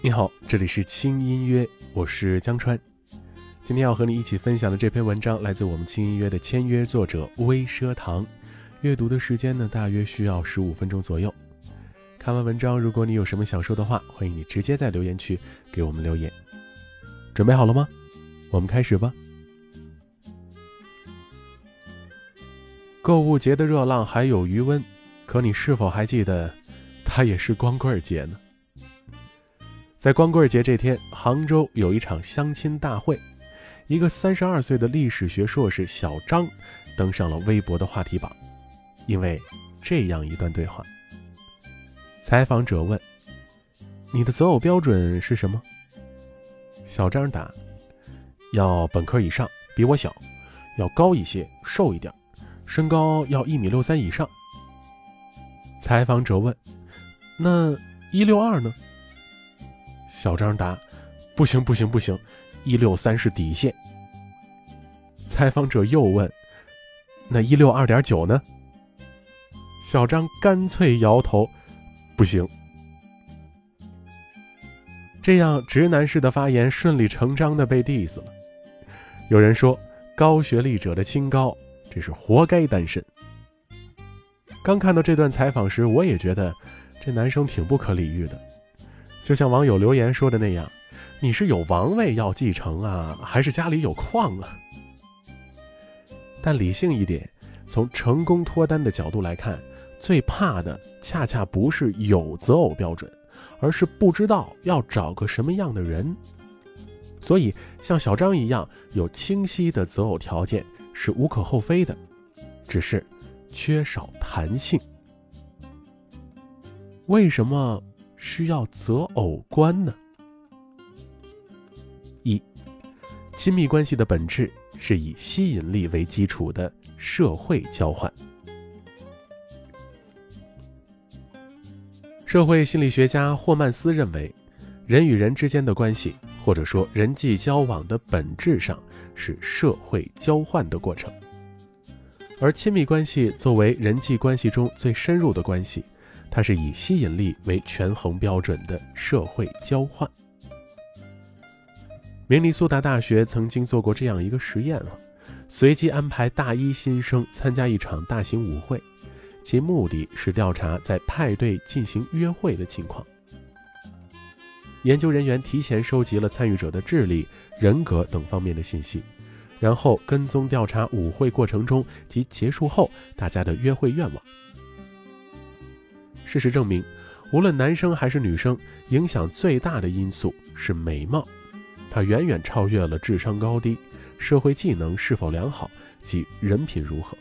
你好，这里是轻音乐，我是江川。今天要和你一起分享的这篇文章来自我们轻音乐的签约作者微奢堂。阅读的时间呢，大约需要十五分钟左右。看完文章，如果你有什么想说的话，欢迎你直接在留言区给我们留言。准备好了吗？我们开始吧。购物节的热浪还有余温，可你是否还记得，它也是光棍节呢？在光棍节这天，杭州有一场相亲大会，一个三十二岁的历史学硕士小张登上了微博的话题榜，因为这样一段对话。采访者问：“你的择偶标准是什么？”小张答：“要本科以上，比我小，要高一些，瘦一点，身高要一米六三以上。”采访者问：“那一六二呢？”小张答：“不行，不行，不行，一六三是底线。”采访者又问：“那一六二点九呢？”小张干脆摇头：“不行。”这样直男式的发言顺理成章的被 diss 了。有人说：“高学历者的清高，这是活该单身。”刚看到这段采访时，我也觉得这男生挺不可理喻的。就像网友留言说的那样，你是有王位要继承啊，还是家里有矿啊？但理性一点，从成功脱单的角度来看，最怕的恰恰不是有择偶标准，而是不知道要找个什么样的人。所以，像小张一样有清晰的择偶条件是无可厚非的，只是缺少弹性。为什么？需要择偶观呢？一，亲密关系的本质是以吸引力为基础的社会交换。社会心理学家霍曼斯认为，人与人之间的关系，或者说人际交往的本质上是社会交换的过程，而亲密关系作为人际关系中最深入的关系。它是以吸引力为权衡标准的社会交换。明尼苏达大学曾经做过这样一个实验啊，随机安排大一新生参加一场大型舞会，其目的是调查在派对进行约会的情况。研究人员提前收集了参与者的智力、人格等方面的信息，然后跟踪调查舞会过程中及结束后大家的约会愿望。事实证明，无论男生还是女生，影响最大的因素是美貌，它远远超越了智商高低、社会技能是否良好及人品如何。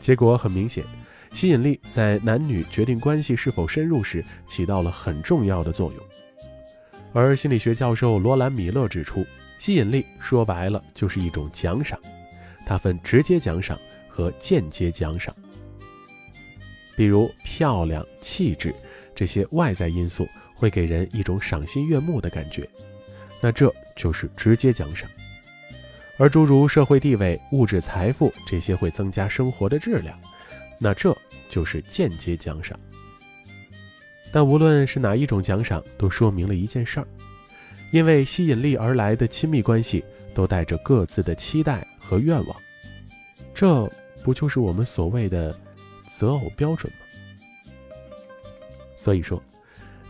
结果很明显，吸引力在男女决定关系是否深入时起到了很重要的作用。而心理学教授罗兰·米勒指出，吸引力说白了就是一种奖赏，它分直接奖赏和间接奖赏。比如漂亮、气质这些外在因素会给人一种赏心悦目的感觉，那这就是直接奖赏；而诸如社会地位、物质财富这些会增加生活的质量，那这就是间接奖赏。但无论是哪一种奖赏，都说明了一件事儿：因为吸引力而来的亲密关系都带着各自的期待和愿望，这不就是我们所谓的？择偶标准吗？所以说，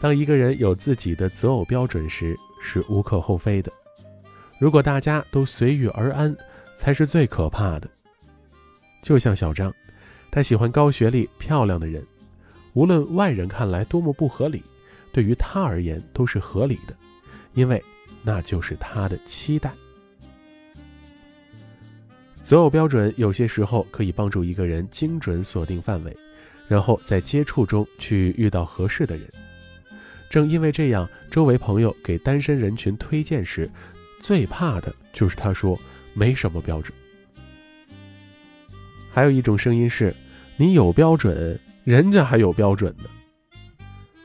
当一个人有自己的择偶标准时，是无可厚非的。如果大家都随遇而安，才是最可怕的。就像小张，他喜欢高学历、漂亮的人，无论外人看来多么不合理，对于他而言都是合理的，因为那就是他的期待。择偶标准有些时候可以帮助一个人精准锁定范围，然后在接触中去遇到合适的人。正因为这样，周围朋友给单身人群推荐时，最怕的就是他说没什么标准。还有一种声音是，你有标准，人家还有标准呢。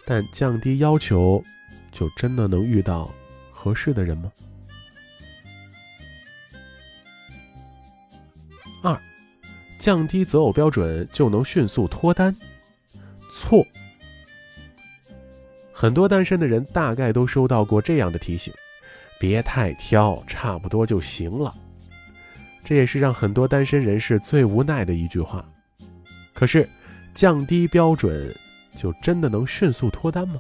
但降低要求，就真的能遇到合适的人吗？降低择偶标准就能迅速脱单？错。很多单身的人大概都收到过这样的提醒：别太挑，差不多就行了。这也是让很多单身人士最无奈的一句话。可是，降低标准就真的能迅速脱单吗？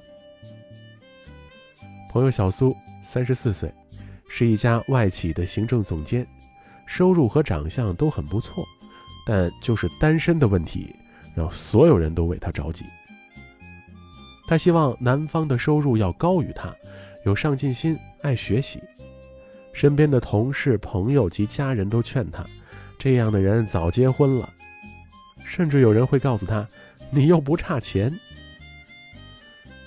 朋友小苏，三十四岁，是一家外企的行政总监，收入和长相都很不错，但就是单身的问题，让所有人都为他着急。他希望男方的收入要高于他，有上进心，爱学习。身边的同事、朋友及家人都劝他，这样的人早结婚了。甚至有人会告诉他，你又不差钱。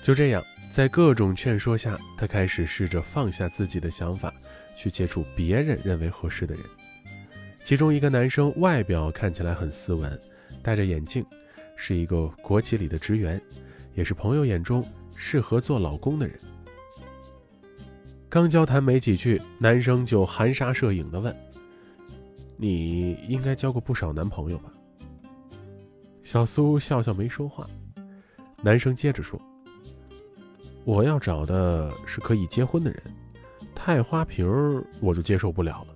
就这样，在各种劝说下，他开始试着放下自己的想法，去接触别人认为合适的人。其中一个男生外表看起来很斯文，戴着眼镜，是一个国企里的职员，也是朋友眼中适合做老公的人。刚交谈没几句，男生就含沙射影地问：“你应该交过不少男朋友吧？”小苏笑笑没说话。男生接着说：“我要找的是可以结婚的人，太花瓶我就接受不了了。”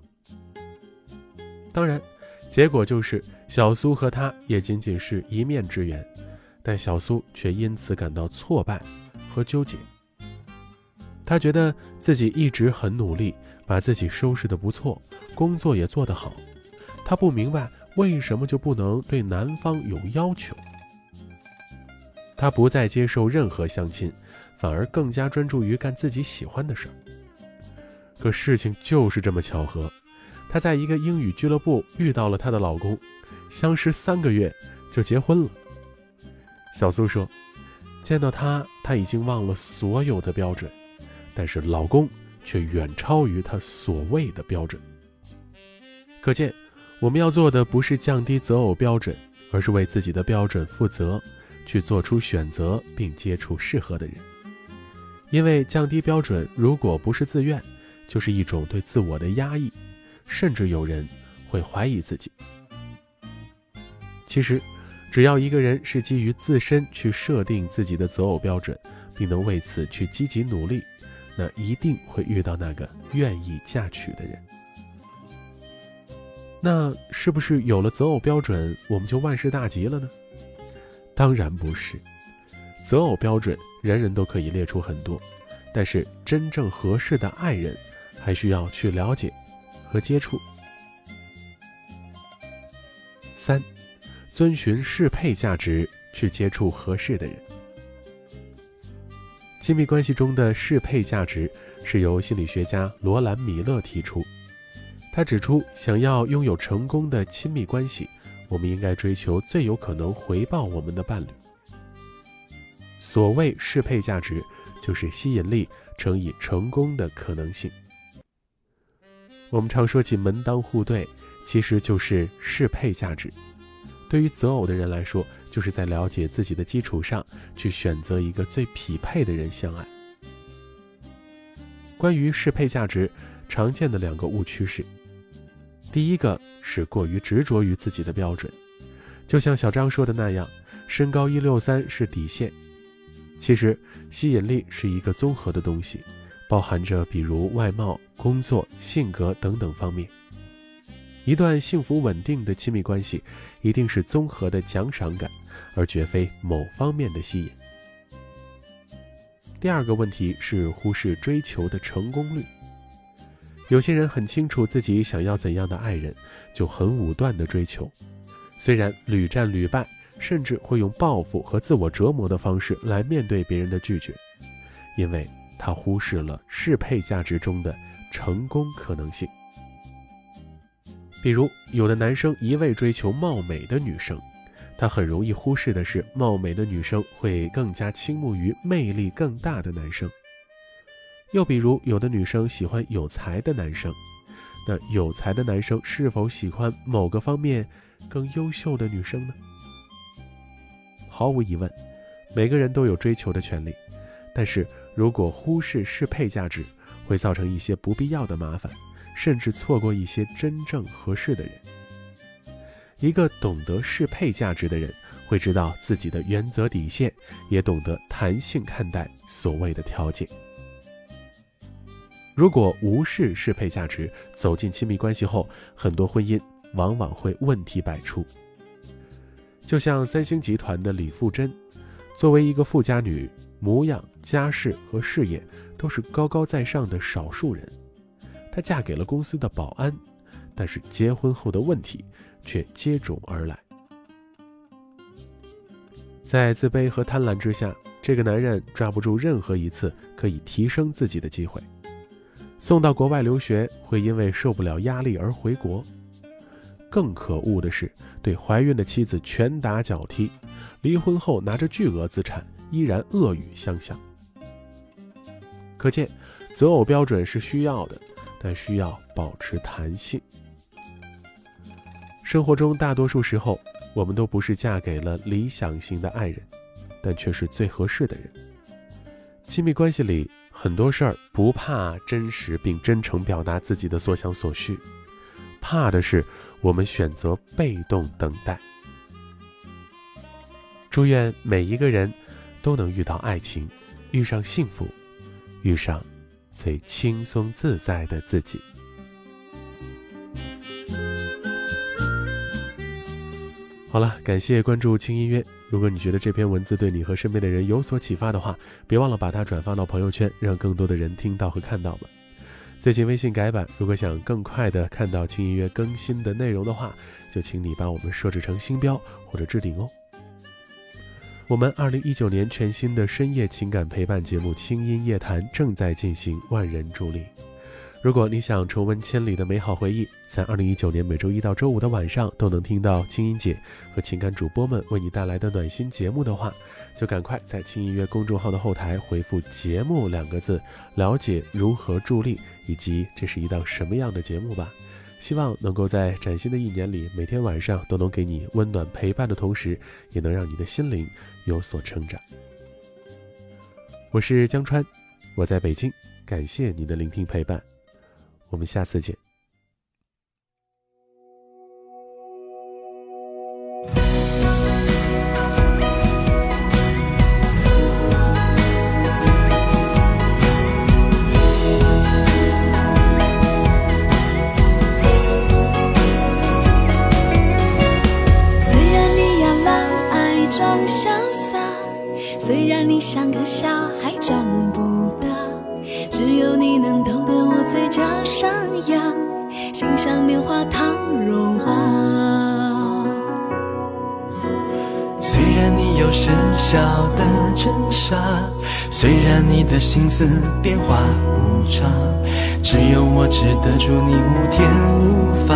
当然，结果就是小苏和他也仅仅是一面之缘，但小苏却因此感到挫败和纠结。他觉得自己一直很努力，把自己收拾的不错，工作也做得好。他不明白为什么就不能对男方有要求。他不再接受任何相亲，反而更加专注于干自己喜欢的事儿。可事情就是这么巧合，她在一个英语俱乐部遇到了她的老公，相识三个月就结婚了。小苏说，见到他，她已经忘了所有的标准。但是老公却远超于她所谓的标准。可见，我们要做的不是降低择偶标准，而是为自己的标准负责，去做出选择并接触适合的人。因为降低标准，如果不是自愿，就是一种对自我的压抑，甚至有人会怀疑自己。其实，只要一个人是基于自身去设定自己的择偶标准，并能为此去积极努力。那一定会遇到那个愿意嫁娶的人。那是不是有了择偶标准，我们就万事大吉了呢？当然不是。择偶标准人人都可以列出很多，但是真正合适的爱人，还需要去了解和接触。三，遵循适配价值去接触合适的人。亲密关系中的适配价值是由心理学家罗兰·米勒提出。他指出，想要拥有成功的亲密关系，我们应该追求最有可能回报我们的伴侣。所谓适配价值，就是吸引力乘以成功的可能性。我们常说起门当户对，其实就是适配价值。对于择偶的人来说，就是在了解自己的基础上，去选择一个最匹配的人相爱。关于适配价值，常见的两个误区是：第一个是过于执着于自己的标准，就像小张说的那样，身高一六三是底线。其实吸引力是一个综合的东西，包含着比如外貌、工作、性格等等方面。一段幸福稳定的亲密关系，一定是综合的奖赏感。而绝非某方面的吸引。第二个问题是忽视追求的成功率。有些人很清楚自己想要怎样的爱人，就很武断的追求，虽然屡战屡败，甚至会用报复和自我折磨的方式来面对别人的拒绝，因为他忽视了适配价值中的成功可能性。比如，有的男生一味追求貌美的女生。他很容易忽视的是，貌美的女生会更加倾慕于魅力更大的男生。又比如，有的女生喜欢有才的男生，那有才的男生是否喜欢某个方面更优秀的女生呢？毫无疑问，每个人都有追求的权利，但是如果忽视适配价值，会造成一些不必要的麻烦，甚至错过一些真正合适的人。一个懂得适配价值的人，会知道自己的原则底线，也懂得弹性看待所谓的条件。如果无视适配价值，走进亲密关系后，很多婚姻往往会问题百出。就像三星集团的李富真，作为一个富家女，模样、家世和事业都是高高在上的少数人。她嫁给了公司的保安，但是结婚后的问题却接踵而来。在自卑和贪婪之下，这个男人抓不住任何一次可以提升自己的机会。送到国外留学，会因为受不了压力而回国。更可恶的是，对怀孕的妻子拳打脚踢，离婚后拿着巨额资产，依然恶语相向。可见，择偶标准是需要的，但需要保持弹性。生活中大多数时候，我们都不是嫁给了理想型的爱人，但却是最合适的人。亲密关系里。很多事儿不怕真实并真诚表达自己的所想所需，怕的是我们选择被动等待。祝愿每一个人都能遇到爱情，遇上幸福，遇上最轻松自在的自己。好了，感谢关注轻音乐。如果你觉得这篇文字对你和身边的人有所启发的话，别忘了把它转发到朋友圈，让更多的人听到和看到吧。最近微信改版，如果想更快的看到轻音乐更新的内容的话，就请你把我们设置成星标或者置顶哦。我们二零一九年全新的深夜情感陪伴节目《轻音夜谈》正在进行万人助力。如果你想重温千里的美好回忆，在二零一九年每周一到周五的晚上都能听到清音姐和情感主播们为你带来的暖心节目的话，就赶快在轻音乐公众号的后台回复“节目”两个字，了解如何助力以及这是一档什么样的节目吧。希望能够在崭新的一年里，每天晚上都能给你温暖陪伴的同时，也能让你的心灵有所成长。我是江川，我在北京，感谢你的聆听陪伴。我们下次见。虽然你的心思变化无常，只有我值得住你无天无法，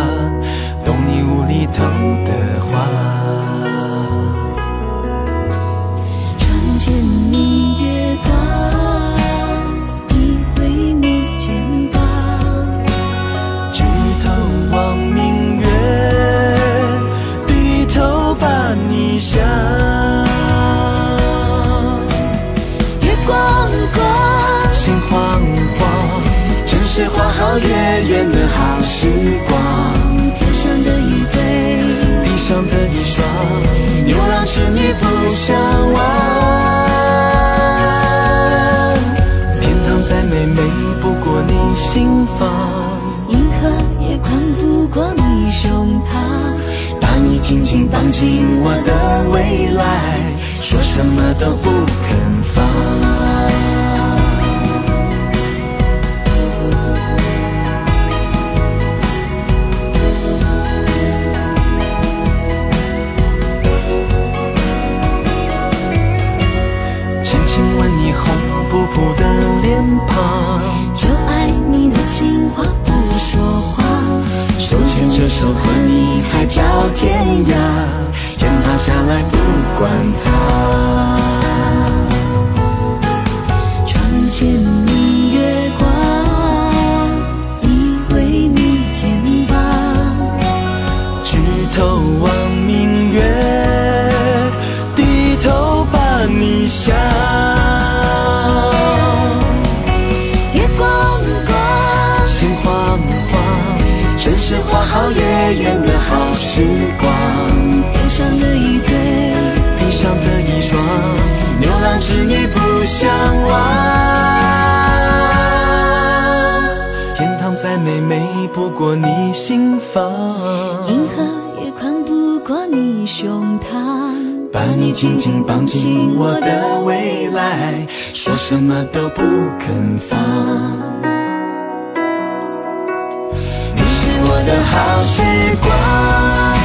懂你无厘头的话。好月圆的好时光，天上的一对，地上的一双，牛郎织女不相忘。天堂再美，美不过你心房；银河也宽不过你胸膛。把你紧紧绑进我的未来，说什么都不肯向往。天堂再美，美不过你心房。银河也宽不过你胸膛。把你紧紧绑进我的未来，说什么都不肯放。你是我的好时光。